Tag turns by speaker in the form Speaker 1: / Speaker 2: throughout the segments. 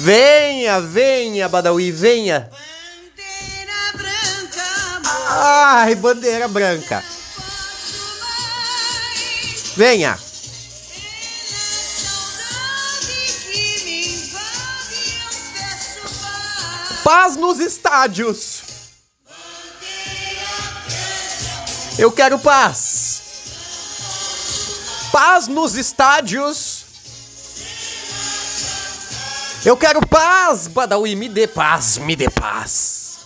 Speaker 1: Venha, venha, Badawi, venha. Ai, bandeira branca. Venha. Paz nos estádios. Eu quero paz. Paz nos estádios. Eu quero paz, Badawi, me dê paz, me dê paz.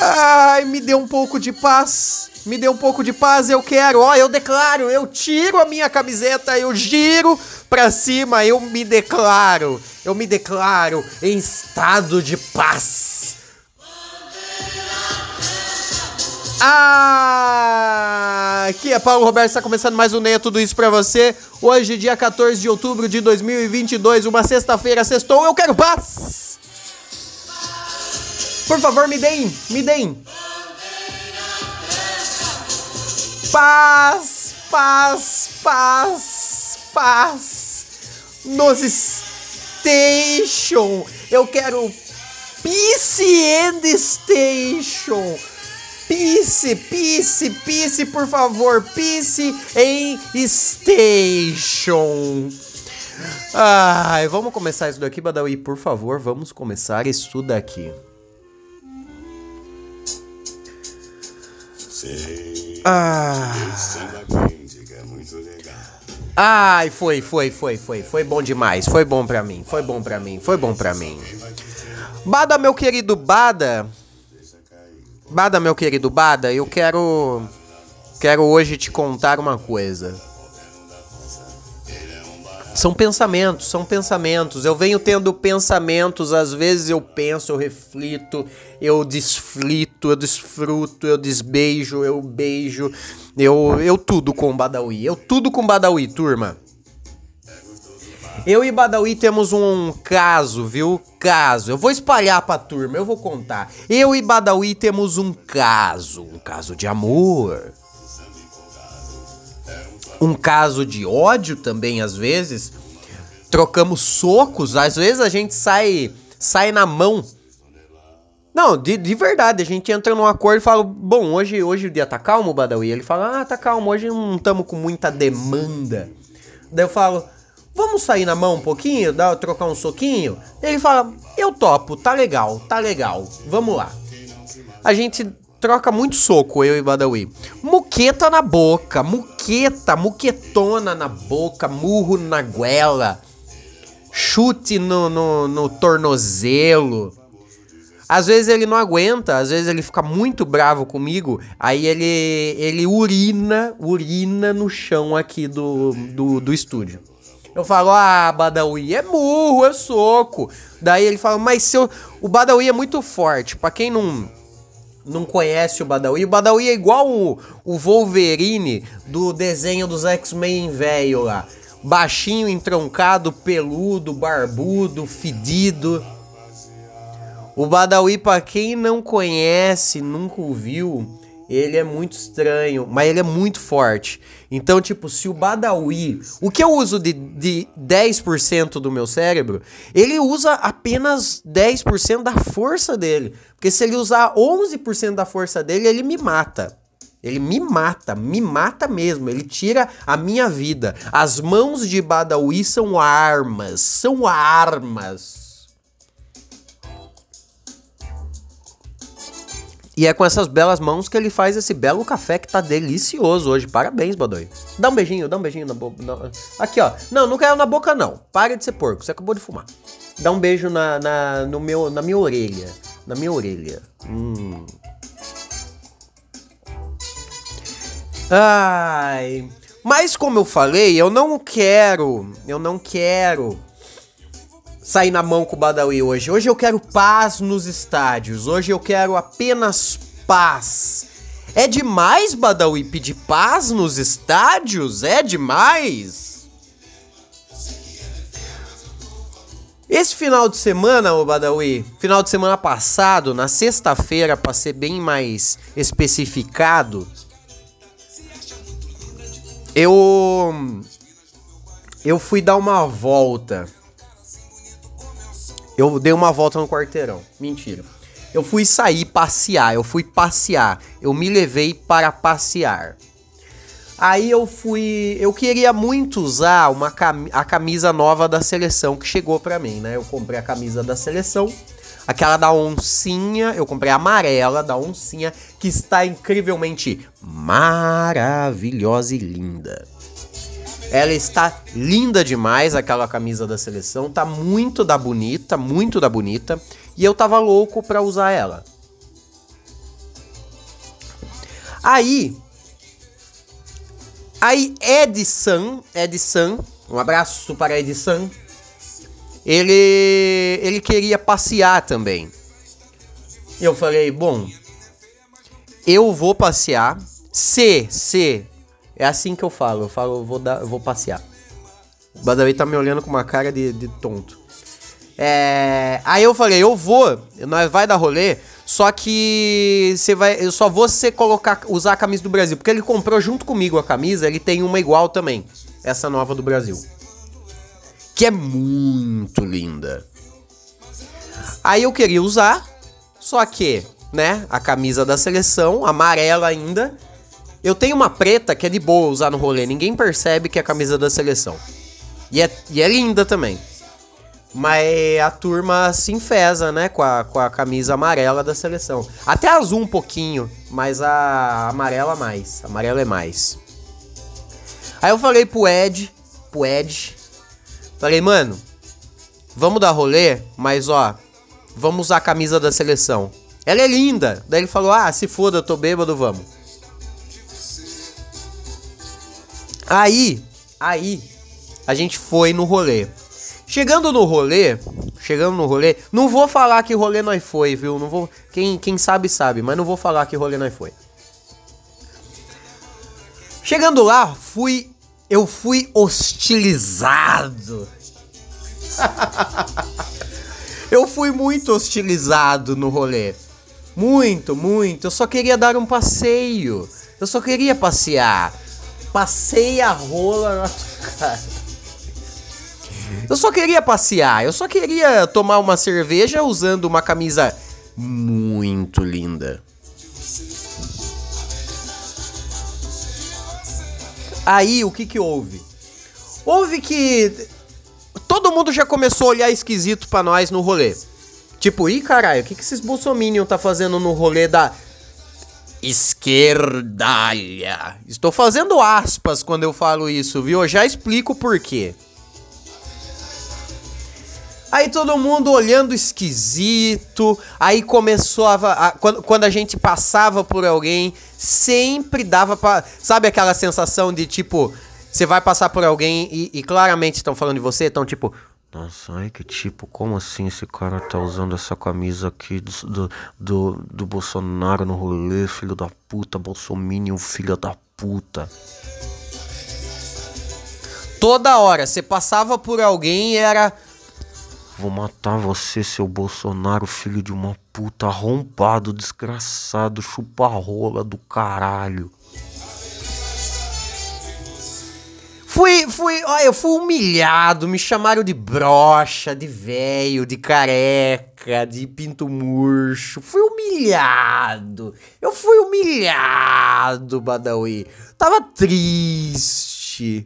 Speaker 1: Ai, me dê um pouco de paz. Me dê um pouco de paz, eu quero. Ó, eu declaro, eu tiro a minha camiseta, eu giro pra cima, eu me declaro. Eu me declaro em estado de paz. Ah, aqui é Paulo Roberto, está começando mais um Neia Tudo Isso pra você. Hoje, dia 14 de outubro de 2022, uma sexta-feira, sextou, eu quero paz! Por favor, me deem, me deem. Paz, paz, paz, paz. Nos station. Eu quero peace and station. Peace, peace, peace, por favor, peace em station. Ai, vamos começar isso daqui, Badawi, por favor, vamos começar isso daqui. Ah. Ai, foi, foi, foi, foi, foi bom demais, foi bom pra mim, foi bom pra mim, foi bom pra mim. Bada, meu querido Bada, Bada, meu querido Bada, eu quero. Quero hoje te contar uma coisa. São pensamentos, são pensamentos. Eu venho tendo pensamentos, às vezes eu penso, eu reflito, eu desflito, eu desfruto, eu desbeijo, eu beijo, eu, eu tudo com Badawi. Eu tudo com Badawi, turma. Eu e Badawi temos um caso, viu? Caso. Eu vou espalhar pra turma, eu vou contar. Eu e Badawi temos um caso. Um caso de amor. Um caso de ódio também, às vezes. Trocamos socos, às vezes a gente sai, sai na mão. Não, de, de verdade, a gente entra num acordo e fala: Bom, hoje, hoje o dia tá calmo, Badawi? Ele fala: Ah, tá calmo, hoje não estamos com muita demanda. Daí eu falo: Vamos sair na mão um pouquinho, dar, trocar um soquinho? Ele fala: Eu topo, tá legal, tá legal, vamos lá. A gente troca muito soco, eu e Badawi. Muqueta na boca, muqueta, muquetona na boca, murro na goela, chute no, no, no tornozelo. Às vezes ele não aguenta, às vezes ele fica muito bravo comigo, aí ele, ele urina, urina no chão aqui do, do, do estúdio. Eu falo, ah, Badawi, é murro, é soco. Daí ele fala, mas seu, o Badawi é muito forte. Pra quem não, não conhece o Badawi, o Badawi é igual o, o Wolverine do desenho dos X-Men velho lá. Baixinho, entroncado, peludo, barbudo, fedido. O Badawi, pra quem não conhece, nunca ouviu, ele é muito estranho, mas ele é muito forte. Então, tipo, se o Badawi, o que eu uso de, de 10% do meu cérebro, ele usa apenas 10% da força dele. Porque se ele usar 11% da força dele, ele me mata. Ele me mata, me mata mesmo. Ele tira a minha vida. As mãos de Badawi são armas, são armas. E é com essas belas mãos que ele faz esse belo café que tá delicioso hoje. Parabéns, Badoi. Dá um beijinho, dá um beijinho na boca. Aqui, ó. Não, não quero na boca, não. Pare de ser porco. Você acabou de fumar. Dá um beijo na, na, no meu, na minha orelha. Na minha orelha. Hum. Ai. Mas como eu falei, eu não quero. Eu não quero sair na mão com o Badawi hoje. Hoje eu quero paz nos estádios. Hoje eu quero apenas paz. É demais, Badawi, pedir paz nos estádios? É demais? Esse final de semana, o Badawi, final de semana passado, na sexta-feira, para ser bem mais especificado, eu eu fui dar uma volta. Eu dei uma volta no quarteirão. Mentira. Eu fui sair passear, eu fui passear. Eu me levei para passear. Aí eu fui, eu queria muito usar uma cam a camisa nova da seleção que chegou para mim, né? Eu comprei a camisa da seleção, aquela da oncinha, eu comprei a amarela da oncinha que está incrivelmente maravilhosa e linda. Ela está linda demais, aquela camisa da seleção. Tá muito da bonita, muito da bonita. E eu tava louco pra usar ela. Aí. Aí, Edson, Edson, um abraço para Edson. Ele, ele queria passear também. Eu falei, bom, eu vou passear. Se, se é assim que eu falo. Eu falo, eu vou, dar, eu vou passear. O Badawi tá me olhando com uma cara de, de tonto. É, aí eu falei, eu vou, nós vai dar rolê, só que você vai, eu só vou você colocar, usar a camisa do Brasil, porque ele comprou junto comigo a camisa, ele tem uma igual também, essa nova do Brasil, que é muito linda. Aí eu queria usar, só que, né, a camisa da seleção, amarela ainda, eu tenho uma preta que é de boa usar no rolê, ninguém percebe que é a camisa da seleção. E é, e é linda também. Mas a turma se enfesa, né, com a, com a camisa amarela da seleção. Até azul um pouquinho, mas a amarela mais. A amarela é mais. Aí eu falei pro Ed, pro Ed, falei, mano, vamos dar rolê, mas ó, vamos usar a camisa da seleção. Ela é linda. Daí ele falou, ah, se foda, eu tô bêbado, vamos. Aí, aí, a gente foi no rolê. Chegando no rolê, chegando no rolê, não vou falar que rolê nós foi, viu? Não vou, quem, quem sabe sabe, mas não vou falar que rolê nós foi. Chegando lá, fui eu fui hostilizado. eu fui muito hostilizado no rolê. Muito, muito. Eu só queria dar um passeio. Eu só queria passear. Passei a rola na tua cara. Eu só queria passear, eu só queria tomar uma cerveja usando uma camisa muito linda. Aí o que que houve? Houve que todo mundo já começou a olhar esquisito para nós no rolê. Tipo, ih caralho, o que que esses bolsominion tá fazendo no rolê da esquerdalha. Estou fazendo aspas quando eu falo isso, viu? Eu já explico por quê. Aí todo mundo olhando esquisito. Aí começou a. a quando, quando, a gente passava por alguém, sempre dava pra. Sabe aquela sensação de tipo. Você vai passar por alguém e, e claramente estão falando de você, estão tipo. Nossa, ai que tipo, como assim esse cara tá usando essa camisa aqui do, do, do, Bolsonaro no rolê, filho da puta, Bolsominion, filho da puta. Toda hora, você passava por alguém e era. Vou matar você, seu Bolsonaro, filho de uma puta, arrombado, desgraçado, chupa-rola do caralho. Fui, fui, olha, eu fui humilhado, me chamaram de brocha, de velho, de careca, de pinto murcho. Fui humilhado. Eu fui humilhado, Badawi. Tava triste.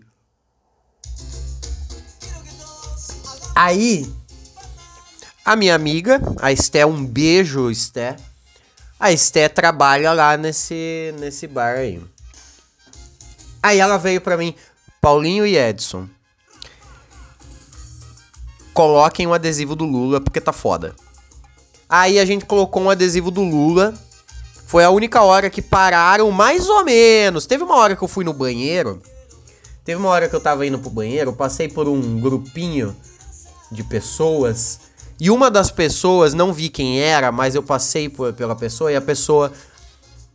Speaker 1: Aí, a minha amiga, a Esté, um beijo, Esté. A Esté trabalha lá nesse, nesse bar aí. Aí ela veio pra mim, Paulinho e Edson. Coloquem um adesivo do Lula porque tá foda. Aí a gente colocou um adesivo do Lula. Foi a única hora que pararam, mais ou menos. Teve uma hora que eu fui no banheiro. Teve uma hora que eu tava indo pro banheiro. Passei por um grupinho de pessoas. E uma das pessoas, não vi quem era, mas eu passei por, pela pessoa. E a pessoa,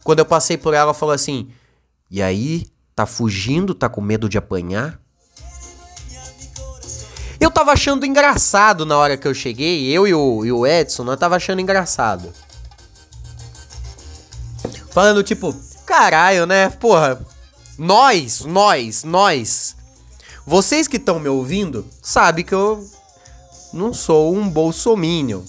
Speaker 1: quando eu passei por ela, falou assim: E aí, Tá fugindo? Tá com medo de apanhar? Eu tava achando engraçado na hora que eu cheguei, eu e o, e o Edson, nós tava achando engraçado. Falando tipo, caralho, né? Porra, nós, nós, nós Vocês que estão me ouvindo, sabem que eu não sou um bolsominion.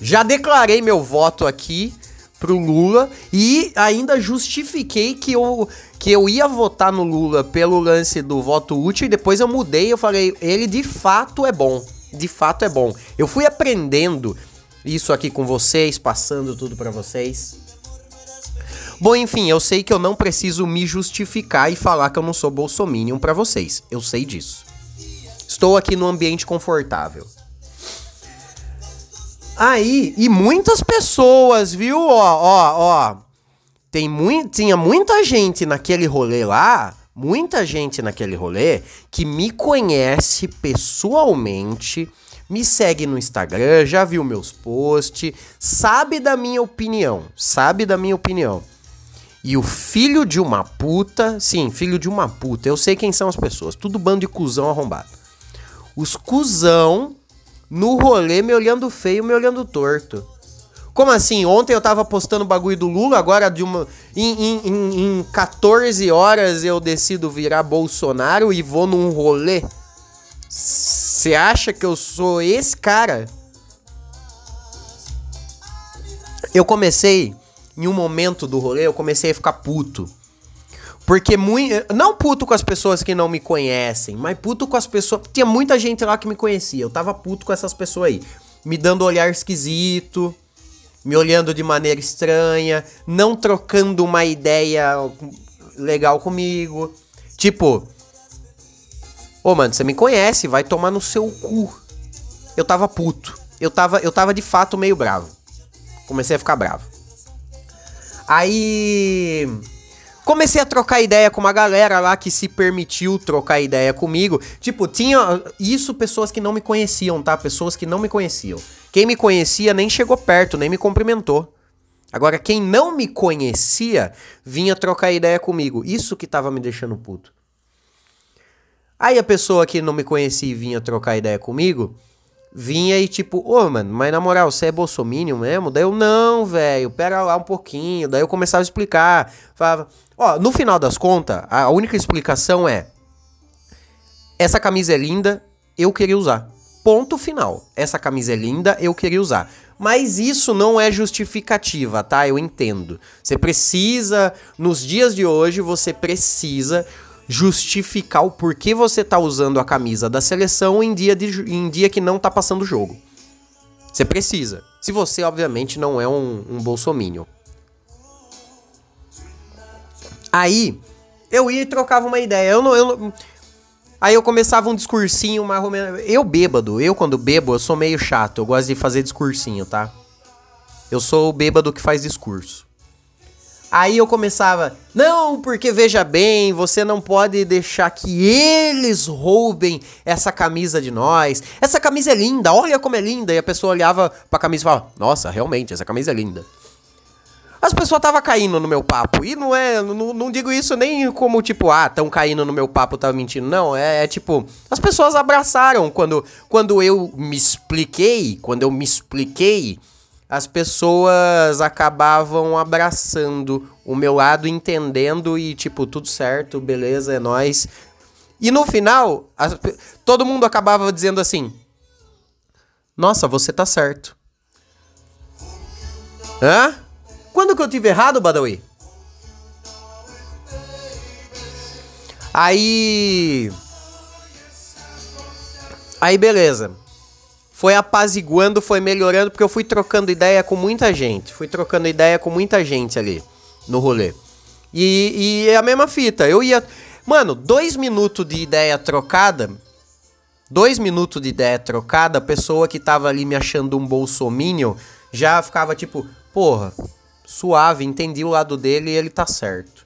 Speaker 1: Já declarei meu voto aqui pro Lula e ainda justifiquei que eu, que eu ia votar no Lula pelo lance do voto útil e depois eu mudei, eu falei, ele de fato é bom. De fato é bom. Eu fui aprendendo isso aqui com vocês, passando tudo para vocês. Bom, enfim, eu sei que eu não preciso me justificar e falar que eu não sou bolsominion para vocês. Eu sei disso. Estou aqui num ambiente confortável. Aí, e muitas pessoas, viu? Ó, ó, ó. Tem muito, tinha muita gente naquele rolê lá, muita gente naquele rolê que me conhece pessoalmente, me segue no Instagram, já viu meus posts, sabe da minha opinião, sabe da minha opinião. E o filho de uma puta, sim, filho de uma puta, eu sei quem são as pessoas, tudo bando de cuzão arrombado. Os cuzão no rolê me olhando feio, me olhando torto. Como assim? Ontem eu tava postando bagulho do Lula, agora de uma. Em, em, em, em 14 horas eu decido virar Bolsonaro e vou num rolê. Você acha que eu sou esse cara? Eu comecei em um momento do rolê, eu comecei a ficar puto. Porque muito. Não puto com as pessoas que não me conhecem, mas puto com as pessoas. Tinha muita gente lá que me conhecia. Eu tava puto com essas pessoas aí. Me dando olhar esquisito, me olhando de maneira estranha, não trocando uma ideia legal comigo. Tipo. Ô, mano, você me conhece, vai tomar no seu cu. Eu tava puto. Eu tava, eu tava de fato meio bravo. Comecei a ficar bravo. Aí. Comecei a trocar ideia com uma galera lá que se permitiu trocar ideia comigo. Tipo, tinha. Isso pessoas que não me conheciam, tá? Pessoas que não me conheciam. Quem me conhecia nem chegou perto, nem me cumprimentou. Agora, quem não me conhecia vinha trocar ideia comigo. Isso que tava me deixando puto. Aí a pessoa que não me conhecia e vinha trocar ideia comigo vinha e tipo, ô, oh, mano, mas na moral, você é bolsominion mesmo? Daí eu, não, velho, pera lá um pouquinho. Daí eu começava a explicar. Falava, ó, no final das contas, a única explicação é: essa camisa é linda, eu queria usar. Ponto final. Essa camisa é linda, eu queria usar. Mas isso não é justificativa, tá? Eu entendo. Você precisa, nos dias de hoje, você precisa justificar o porquê você tá usando a camisa da seleção em dia, de, em dia que não tá passando o jogo. Você precisa. Se você, obviamente, não é um, um bolsominion. Aí, eu ia e trocava uma ideia. Eu não, eu não... Aí eu começava um discursinho. Eu bêbado, eu quando bebo, eu sou meio chato. Eu gosto de fazer discursinho, tá? Eu sou o bêbado que faz discurso. Aí eu começava, não, porque veja bem, você não pode deixar que eles roubem essa camisa de nós. Essa camisa é linda, olha como é linda. E a pessoa olhava pra camisa e falava, nossa, realmente, essa camisa é linda. As pessoas estavam caindo no meu papo. E não é. Não, não digo isso nem como tipo, ah, estão caindo no meu papo, tava mentindo. Não, é, é, tipo. As pessoas abraçaram quando, quando eu me expliquei. Quando eu me expliquei as pessoas acabavam abraçando o meu lado, entendendo e tipo, tudo certo, beleza, é nós. E no final, as, todo mundo acabava dizendo assim: Nossa, você tá certo. Hã? Quando que eu tive errado, Badawi? Aí. Aí, beleza foi apaziguando, foi melhorando, porque eu fui trocando ideia com muita gente. Fui trocando ideia com muita gente ali no rolê. E, e é a mesma fita. Eu ia. Mano, dois minutos de ideia trocada. Dois minutos de ideia trocada, a pessoa que tava ali me achando um bolsominion já ficava tipo, porra, suave, entendi o lado dele e ele tá certo.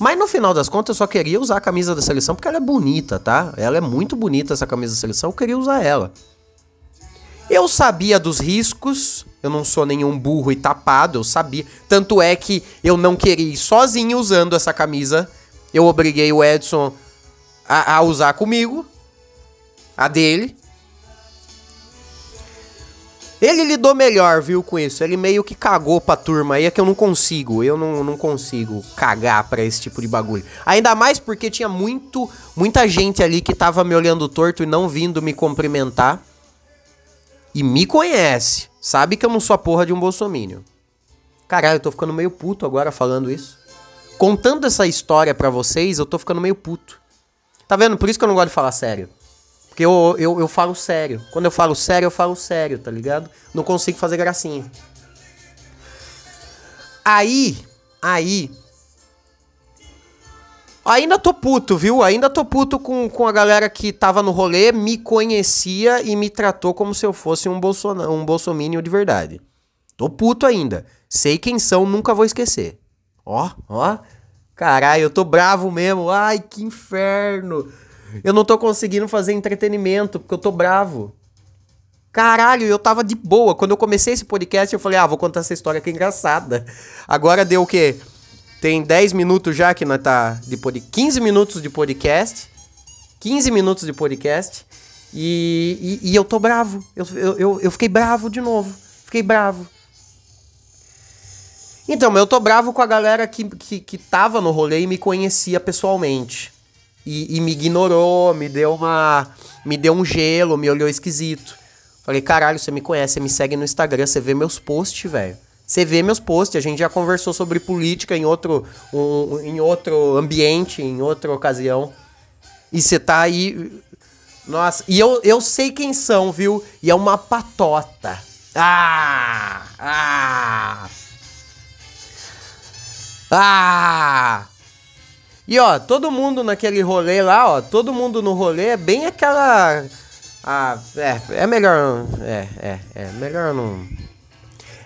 Speaker 1: Mas no final das contas eu só queria usar a camisa da seleção porque ela é bonita, tá? Ela é muito bonita essa camisa da seleção, eu queria usar ela. Eu sabia dos riscos, eu não sou nenhum burro e tapado, eu sabia. Tanto é que eu não queria ir sozinho usando essa camisa. Eu obriguei o Edson a, a usar comigo, a dele. Ele lidou melhor, viu, com isso. Ele meio que cagou pra turma aí, é que eu não consigo. Eu não, não consigo cagar pra esse tipo de bagulho. Ainda mais porque tinha muito, muita gente ali que tava me olhando torto e não vindo me cumprimentar. E me conhece. Sabe que eu não sou a porra de um bolsomínio. Caralho, eu tô ficando meio puto agora falando isso. Contando essa história pra vocês, eu tô ficando meio puto. Tá vendo? Por isso que eu não gosto de falar sério. Porque eu, eu, eu falo sério. Quando eu falo sério, eu falo sério, tá ligado? Não consigo fazer gracinha. Aí, aí. Ainda tô puto, viu? Ainda tô puto com, com a galera que tava no rolê, me conhecia e me tratou como se eu fosse um, bolsona, um bolsomínio de verdade. Tô puto ainda. Sei quem são, nunca vou esquecer. Ó, ó. Caralho, eu tô bravo mesmo. Ai, que inferno. Eu não tô conseguindo fazer entretenimento porque eu tô bravo. Caralho, eu tava de boa. Quando eu comecei esse podcast, eu falei, ah, vou contar essa história que é engraçada. Agora deu o quê? Tem 10 minutos já que nós tá de podcast. 15 minutos de podcast. 15 minutos de podcast. E, e, e eu tô bravo. Eu, eu, eu, eu fiquei bravo de novo. Fiquei bravo. Então, eu tô bravo com a galera que, que, que tava no rolê e me conhecia pessoalmente. E, e, me ignorou, me deu uma. Me deu um gelo, me olhou esquisito. Falei, caralho, você me conhece, você me segue no Instagram, você vê meus posts, velho. Você vê meus posts, a gente já conversou sobre política em outro, um, em outro ambiente, em outra ocasião. E você tá aí. Nossa, e eu, eu sei quem são, viu? E é uma patota. Ah! Ah! Ah! E ó, todo mundo naquele rolê lá, ó, todo mundo no rolê é bem aquela. Ah, é, é melhor. É, é, é, melhor não.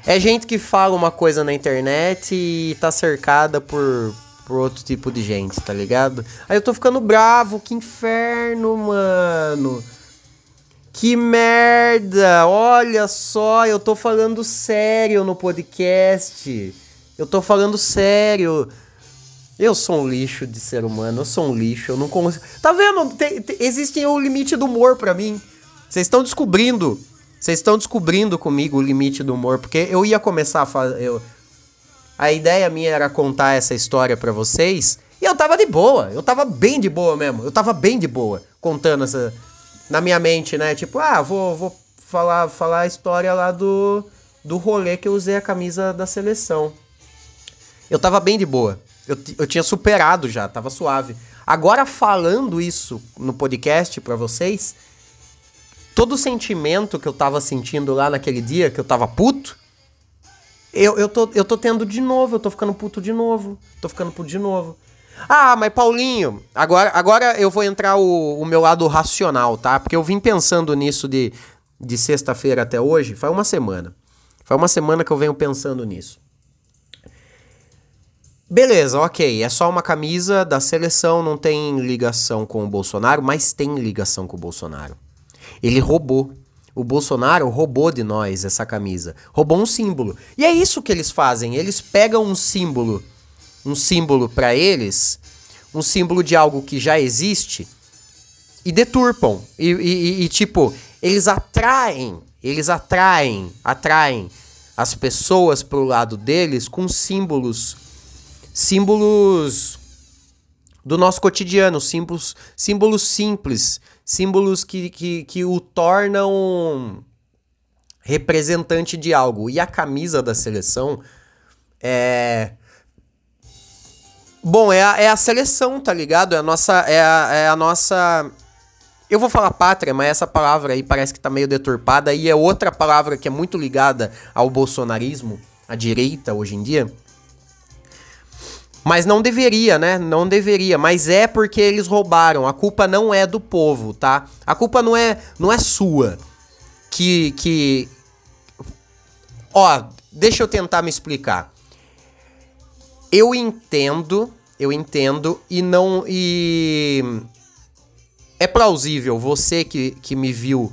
Speaker 1: É gente que fala uma coisa na internet e tá cercada por, por outro tipo de gente, tá ligado? Aí eu tô ficando bravo, que inferno, mano. Que merda! Olha só, eu tô falando sério no podcast. Eu tô falando sério. Eu sou um lixo de ser humano, eu sou um lixo, eu não consigo. Tá vendo? Tem, tem, existe o um limite do humor para mim. Vocês estão descobrindo. Vocês estão descobrindo comigo o limite do humor, porque eu ia começar a fazer. Eu... A ideia minha era contar essa história para vocês. E eu tava de boa. Eu tava bem de boa mesmo. Eu tava bem de boa contando essa. Na minha mente, né? Tipo, ah, vou, vou falar, falar a história lá do, do rolê que eu usei a camisa da seleção. Eu tava bem de boa. Eu, eu tinha superado já, tava suave. Agora, falando isso no podcast para vocês, todo o sentimento que eu tava sentindo lá naquele dia, que eu tava puto, eu, eu, tô, eu tô tendo de novo, eu tô ficando puto de novo. Tô ficando puto de novo. Ah, mas Paulinho, agora, agora eu vou entrar o, o meu lado racional, tá? Porque eu vim pensando nisso de, de sexta-feira até hoje, faz uma semana. Faz uma semana que eu venho pensando nisso. Beleza, ok. É só uma camisa da seleção, não tem ligação com o Bolsonaro, mas tem ligação com o Bolsonaro. Ele roubou. O Bolsonaro roubou de nós essa camisa. Roubou um símbolo. E é isso que eles fazem. Eles pegam um símbolo, um símbolo para eles, um símbolo de algo que já existe, e deturpam. E, e, e tipo, eles atraem, eles atraem, atraem as pessoas pro lado deles com símbolos símbolos do nosso cotidiano, símbolos, símbolos simples, símbolos que, que, que o tornam representante de algo. E a camisa da seleção é. Bom, é a, é a seleção, tá ligado? É a nossa. É a, é a nossa. Eu vou falar pátria, mas essa palavra aí parece que tá meio deturpada. E é outra palavra que é muito ligada ao bolsonarismo, à direita hoje em dia mas não deveria, né? Não deveria. Mas é porque eles roubaram. A culpa não é do povo, tá? A culpa não é, não é sua. Que. que... Ó, deixa eu tentar me explicar. Eu entendo, eu entendo e não. E. É plausível você que, que me viu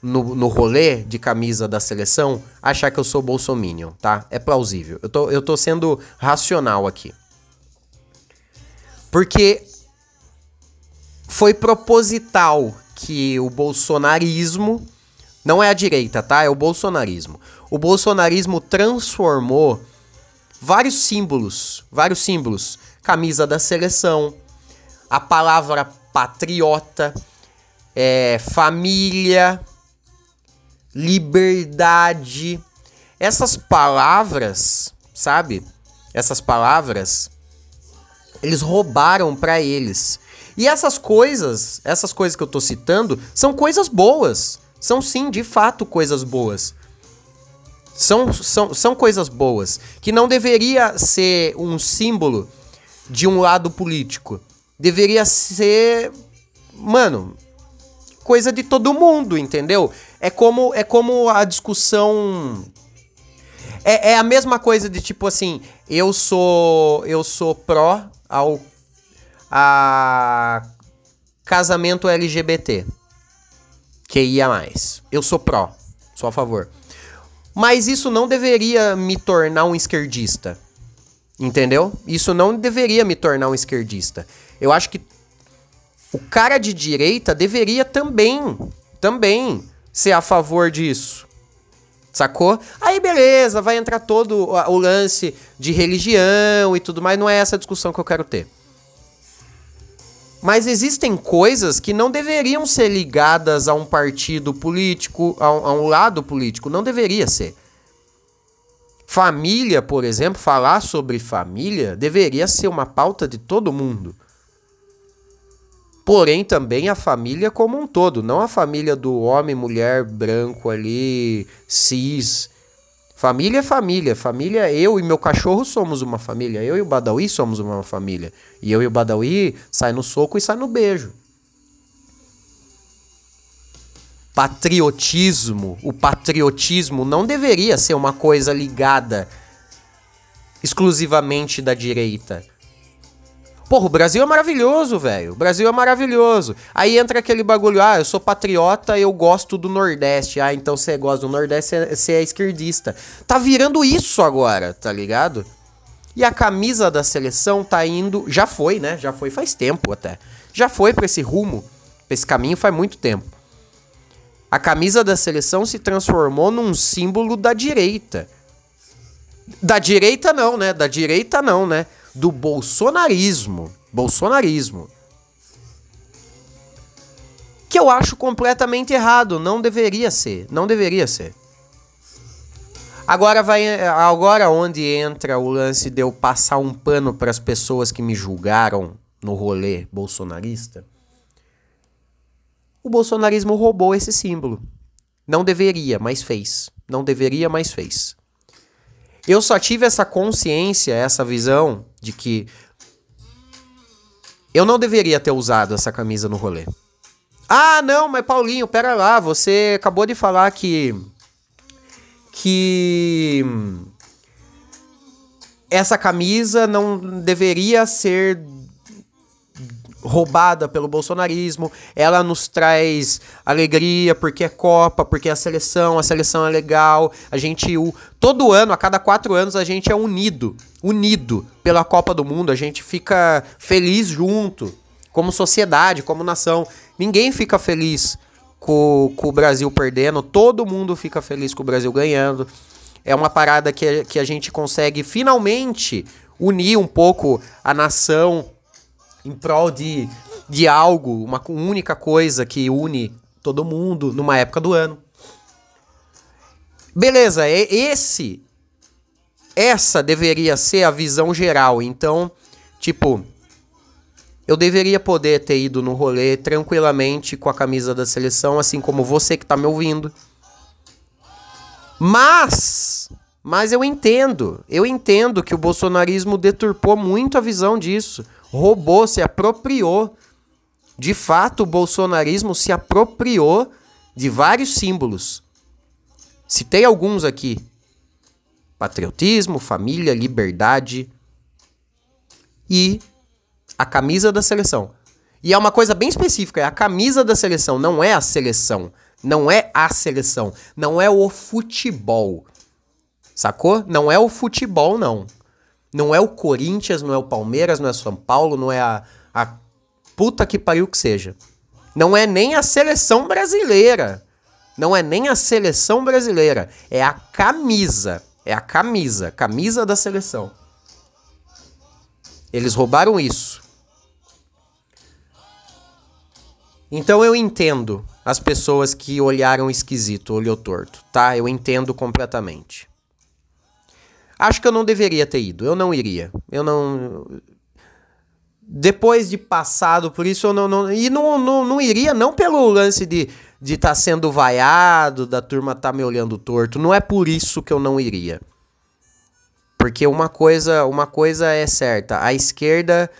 Speaker 1: no, no rolê de camisa da seleção achar que eu sou bolsominion, tá? É plausível. Eu tô, eu tô sendo racional aqui. Porque foi proposital que o bolsonarismo Não é a direita, tá? É o bolsonarismo. O bolsonarismo transformou vários símbolos, vários símbolos. Camisa da seleção, a palavra patriota, é, família, liberdade. Essas palavras, sabe? Essas palavras, eles roubaram para eles. E essas coisas, essas coisas que eu tô citando, são coisas boas. São sim, de fato, coisas boas. São, são, são coisas boas. Que não deveria ser um símbolo de um lado político. Deveria ser. Mano, coisa de todo mundo, entendeu? É como, é como a discussão. É, é a mesma coisa de tipo assim, eu sou. Eu sou pró ao a casamento LGBT. Que ia mais. Eu sou pró, sou a favor. Mas isso não deveria me tornar um esquerdista. Entendeu? Isso não deveria me tornar um esquerdista. Eu acho que o cara de direita deveria também, também ser a favor disso. Sacou? Aí beleza, vai entrar todo o lance de religião e tudo mais, não é essa discussão que eu quero ter. Mas existem coisas que não deveriam ser ligadas a um partido político, a um, a um lado político. Não deveria ser. Família, por exemplo, falar sobre família deveria ser uma pauta de todo mundo. Porém, também a família como um todo, não a família do homem, mulher, branco ali, cis, Família é família. Família, eu e meu cachorro somos uma família. Eu e o Badawi somos uma família. E eu e o Badawi sai no soco e sai no beijo. Patriotismo. O patriotismo não deveria ser uma coisa ligada exclusivamente da direita. Porra, o Brasil é maravilhoso, velho. O Brasil é maravilhoso. Aí entra aquele bagulho, ah, eu sou patriota, eu gosto do Nordeste. Ah, então você gosta do Nordeste, você é esquerdista. Tá virando isso agora, tá ligado? E a camisa da seleção tá indo, já foi, né? Já foi faz tempo até. Já foi para esse rumo, pra esse caminho faz muito tempo. A camisa da seleção se transformou num símbolo da direita. Da direita não, né? Da direita não, né? Do bolsonarismo. Bolsonarismo. Que eu acho completamente errado. Não deveria ser. Não deveria ser. Agora vai agora onde entra o lance de eu passar um pano para as pessoas que me julgaram no rolê bolsonarista. O bolsonarismo roubou esse símbolo. Não deveria, mas fez. Não deveria, mas fez. Eu só tive essa consciência, essa visão de que eu não deveria ter usado essa camisa no rolê. Ah, não, mas Paulinho, pera lá, você acabou de falar que que essa camisa não deveria ser roubada pelo bolsonarismo. Ela nos traz alegria porque é Copa, porque é a seleção, a seleção é legal. A gente, o, todo ano, a cada quatro anos, a gente é unido, unido pela Copa do Mundo. A gente fica feliz junto, como sociedade, como nação. Ninguém fica feliz com, com o Brasil perdendo, todo mundo fica feliz com o Brasil ganhando. É uma parada que, que a gente consegue finalmente unir um pouco a nação em prol de, de algo, uma única coisa que une todo mundo numa época do ano. Beleza, esse essa deveria ser a visão geral. Então, tipo, eu deveria poder ter ido no rolê tranquilamente com a camisa da seleção, assim como você que tá me ouvindo. Mas, mas eu entendo, eu entendo que o bolsonarismo deturpou muito a visão disso roubou, se apropriou. De fato, o bolsonarismo se apropriou de vários símbolos. Citei alguns aqui: patriotismo, família, liberdade e a camisa da seleção. E é uma coisa bem específica, é a camisa da seleção, não é a seleção, não é a seleção, não é o futebol. Sacou? Não é o futebol não. Não é o Corinthians, não é o Palmeiras, não é São Paulo, não é a, a puta que pariu que seja. Não é nem a seleção brasileira. Não é nem a seleção brasileira, é a camisa. É a camisa, camisa da seleção. Eles roubaram isso. Então eu entendo as pessoas que olharam esquisito, olhou torto, tá? Eu entendo completamente. Acho que eu não deveria ter ido. Eu não iria. Eu não. Depois de passado por isso, eu não. não e não, não, não iria, não pelo lance de estar de tá sendo vaiado, da turma tá me olhando torto. Não é por isso que eu não iria. Porque uma coisa, uma coisa é certa. A esquerda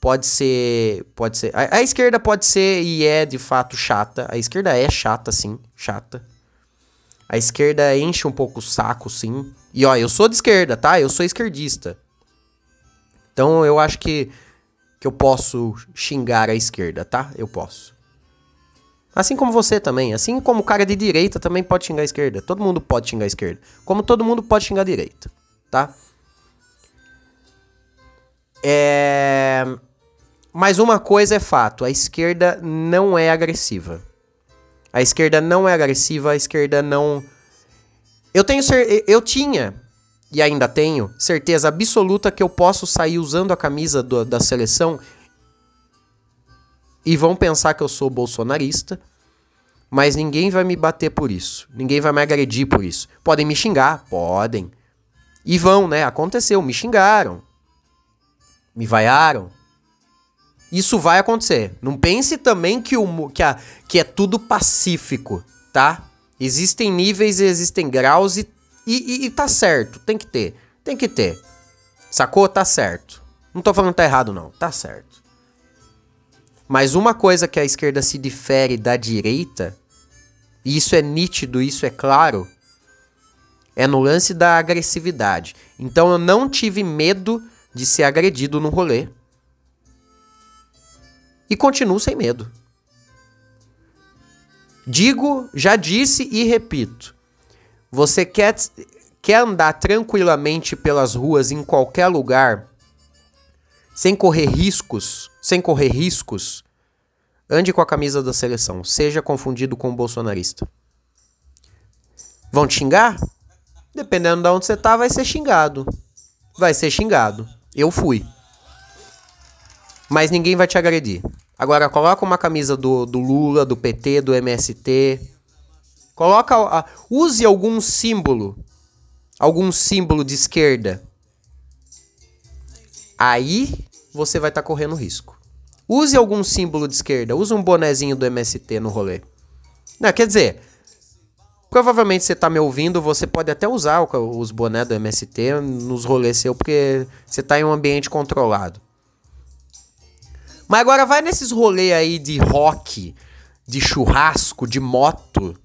Speaker 1: pode ser. Pode ser. A, a esquerda pode ser e é de fato chata. A esquerda é chata, sim. Chata. A esquerda enche um pouco o saco, sim. E ó, eu sou de esquerda, tá? Eu sou esquerdista. Então eu acho que, que eu posso xingar a esquerda, tá? Eu posso. Assim como você também. Assim como o cara de direita também pode xingar a esquerda. Todo mundo pode xingar a esquerda. Como todo mundo pode xingar a direita, tá? É... Mas uma coisa é fato: a esquerda não é agressiva. A esquerda não é agressiva, a esquerda não eu tenho cer eu tinha e ainda tenho certeza absoluta que eu posso sair usando a camisa do, da seleção e vão pensar que eu sou bolsonarista, mas ninguém vai me bater por isso. Ninguém vai me agredir por isso. Podem me xingar, podem. E vão, né? Aconteceu, me xingaram. Me vaiaram. Isso vai acontecer. Não pense também que, o, que, a, que é tudo pacífico, tá? Existem níveis e existem graus e, e, e, tá certo, tem que ter. Tem que ter. Sacou? Tá certo. Não tô falando que tá errado, não. Tá certo. Mas uma coisa que a esquerda se difere da direita, e isso é nítido, isso é claro, é no lance da agressividade. Então eu não tive medo de ser agredido no rolê. E continuo sem medo. Digo, já disse e repito. Você quer, quer andar tranquilamente pelas ruas em qualquer lugar, sem correr riscos, sem correr riscos, ande com a camisa da seleção, seja confundido com um bolsonarista. Vão te xingar? Dependendo de onde você tá, vai ser xingado. Vai ser xingado. Eu fui. Mas ninguém vai te agredir. Agora, coloca uma camisa do, do Lula, do PT, do MST. Coloca. use algum símbolo. Algum símbolo de esquerda. Aí você vai estar tá correndo risco. Use algum símbolo de esquerda. Use um bonezinho do MST no rolê. Não, quer dizer, provavelmente você está me ouvindo, você pode até usar os bonés do MST nos rolês seu, porque você está em um ambiente controlado. Mas agora vai nesses rolês aí de rock, de churrasco, de moto.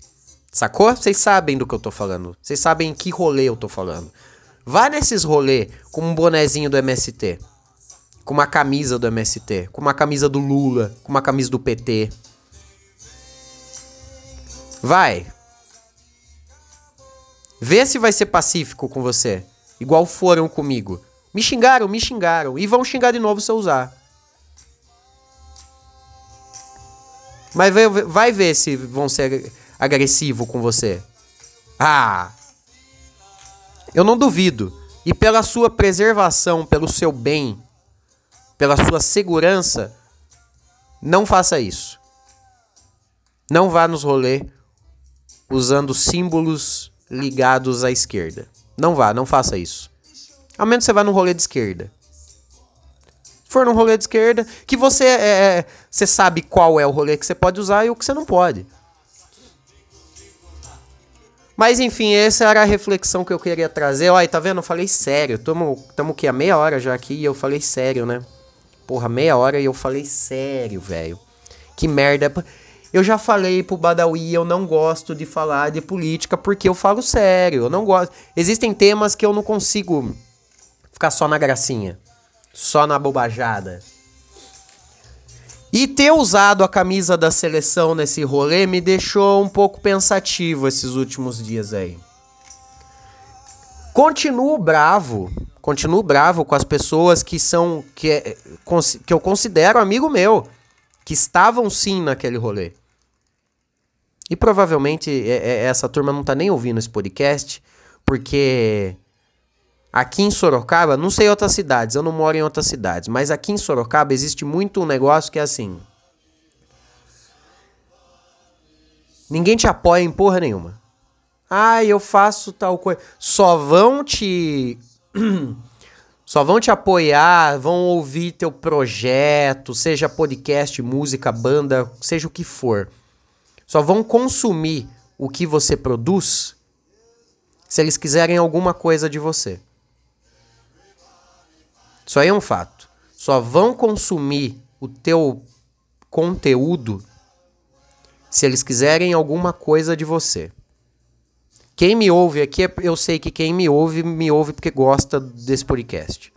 Speaker 1: Sacou? Vocês sabem do que eu tô falando. Vocês sabem em que rolê eu tô falando. Vai nesses rolê com um bonezinho do MST. Com uma camisa do MST. Com uma camisa do Lula. Com uma camisa do PT. Vai. Vê se vai ser pacífico com você. Igual foram comigo. Me xingaram, me xingaram. E vão xingar de novo se eu usar. Mas vai, vai ver se vão ser agressivos com você. Ah! Eu não duvido. E pela sua preservação, pelo seu bem, pela sua segurança, não faça isso. Não vá nos rolê usando símbolos ligados à esquerda. Não vá, não faça isso. Ao menos você vá no rolê de esquerda for num rolê de esquerda, que você é, é, você sabe qual é o rolê que você pode usar e o que você não pode. Mas enfim, essa era a reflexão que eu queria trazer. Olha, tá vendo? Eu falei sério. Tamo, tamo aqui a meia hora já aqui e eu falei sério, né? Porra, meia hora e eu falei sério, velho. Que merda. Eu já falei pro Badawi, eu não gosto de falar de política porque eu falo sério. Eu não gosto. Existem temas que eu não consigo ficar só na gracinha só na bobajada. E ter usado a camisa da seleção nesse rolê me deixou um pouco pensativo esses últimos dias aí. Continuo bravo, continuo bravo com as pessoas que são que, é, que eu considero amigo meu, que estavam sim naquele rolê. E provavelmente é, é, essa turma não tá nem ouvindo esse podcast, porque aqui em Sorocaba, não sei outras cidades, eu não moro em outras cidades, mas aqui em Sorocaba existe muito um negócio que é assim. Ninguém te apoia em porra nenhuma. Ah, eu faço tal coisa. Só vão te. Só vão te apoiar, vão ouvir teu projeto, seja podcast, música, banda, seja o que for. Só vão consumir o que você produz se eles quiserem alguma coisa de você. Isso aí é um fato. Só vão consumir o teu conteúdo se eles quiserem alguma coisa de você. Quem me ouve aqui, eu sei que quem me ouve, me ouve porque gosta desse podcast.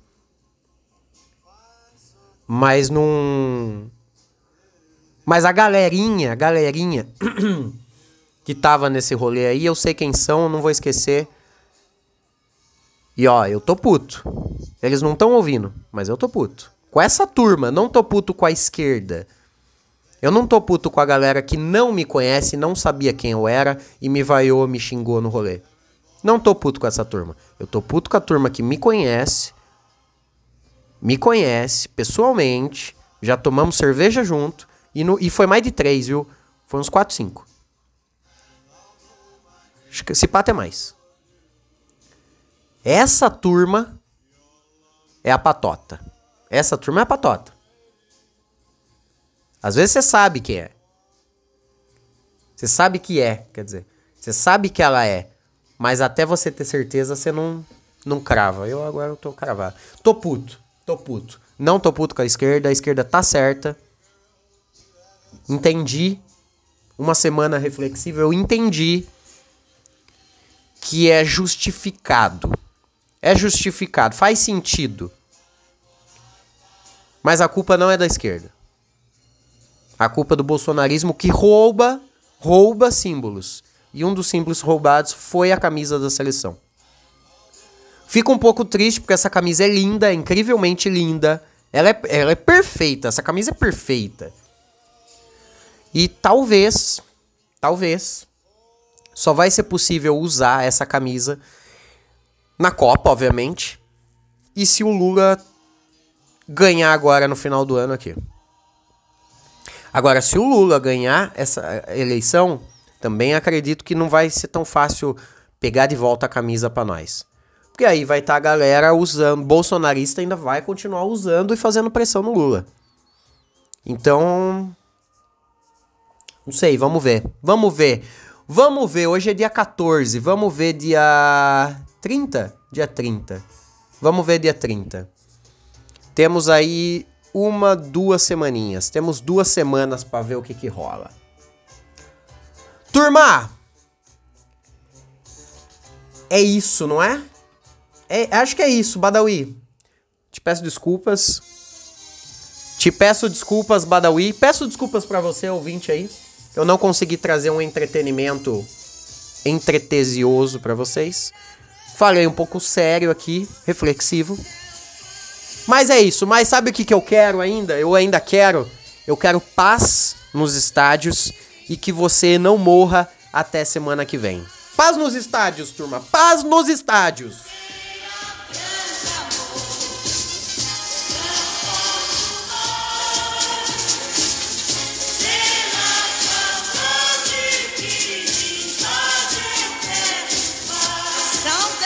Speaker 1: Mas não. Mas a galerinha, a galerinha que tava nesse rolê aí, eu sei quem são, não vou esquecer. E ó, eu tô puto. Eles não estão ouvindo, mas eu tô puto. Com essa turma, não tô puto com a esquerda. Eu não tô puto com a galera que não me conhece, não sabia quem eu era e me vaiou, me xingou no rolê. Não tô puto com essa turma. Eu tô puto com a turma que me conhece, me conhece pessoalmente, já tomamos cerveja junto e, no, e foi mais de três, viu? Foi uns quatro, cinco. Esse pato é mais. Essa turma é a patota. Essa turma é a patota. Às vezes você sabe que é. Você sabe que é, quer dizer. Você sabe que ela é. Mas até você ter certeza, você não, não crava. Eu agora eu tô cravado. Tô puto. Tô puto. Não tô puto com a esquerda. A esquerda tá certa. Entendi. Uma semana reflexiva, eu entendi que é justificado. É justificado. Faz sentido. Mas a culpa não é da esquerda. A culpa do bolsonarismo que rouba, rouba símbolos. E um dos símbolos roubados foi a camisa da seleção. Fico um pouco triste porque essa camisa é linda, é incrivelmente linda. Ela é, ela é perfeita, essa camisa é perfeita. E talvez, talvez, só vai ser possível usar essa camisa na Copa, obviamente. E se o Lula ganhar agora no final do ano aqui. Agora, se o Lula ganhar essa eleição, também acredito que não vai ser tão fácil pegar de volta a camisa para nós. Porque aí vai estar tá a galera usando, bolsonarista ainda vai continuar usando e fazendo pressão no Lula. Então, não sei, vamos ver. Vamos ver. Vamos ver, hoje é dia 14, vamos ver dia 30? Dia 30. Vamos ver dia 30. Temos aí uma, duas semaninhas. Temos duas semanas para ver o que que rola. Turma! É isso, não é? é acho que é isso, Badawi. Te peço desculpas. Te peço desculpas, Badawi. Peço desculpas para você, ouvinte aí. Eu não consegui trazer um entretenimento entretesioso para vocês. Falei um pouco sério aqui, reflexivo. Mas é isso. Mas sabe o que, que eu quero ainda? Eu ainda quero. Eu quero paz nos estádios e que você não morra até semana que vem. Paz nos estádios, turma. Paz nos estádios.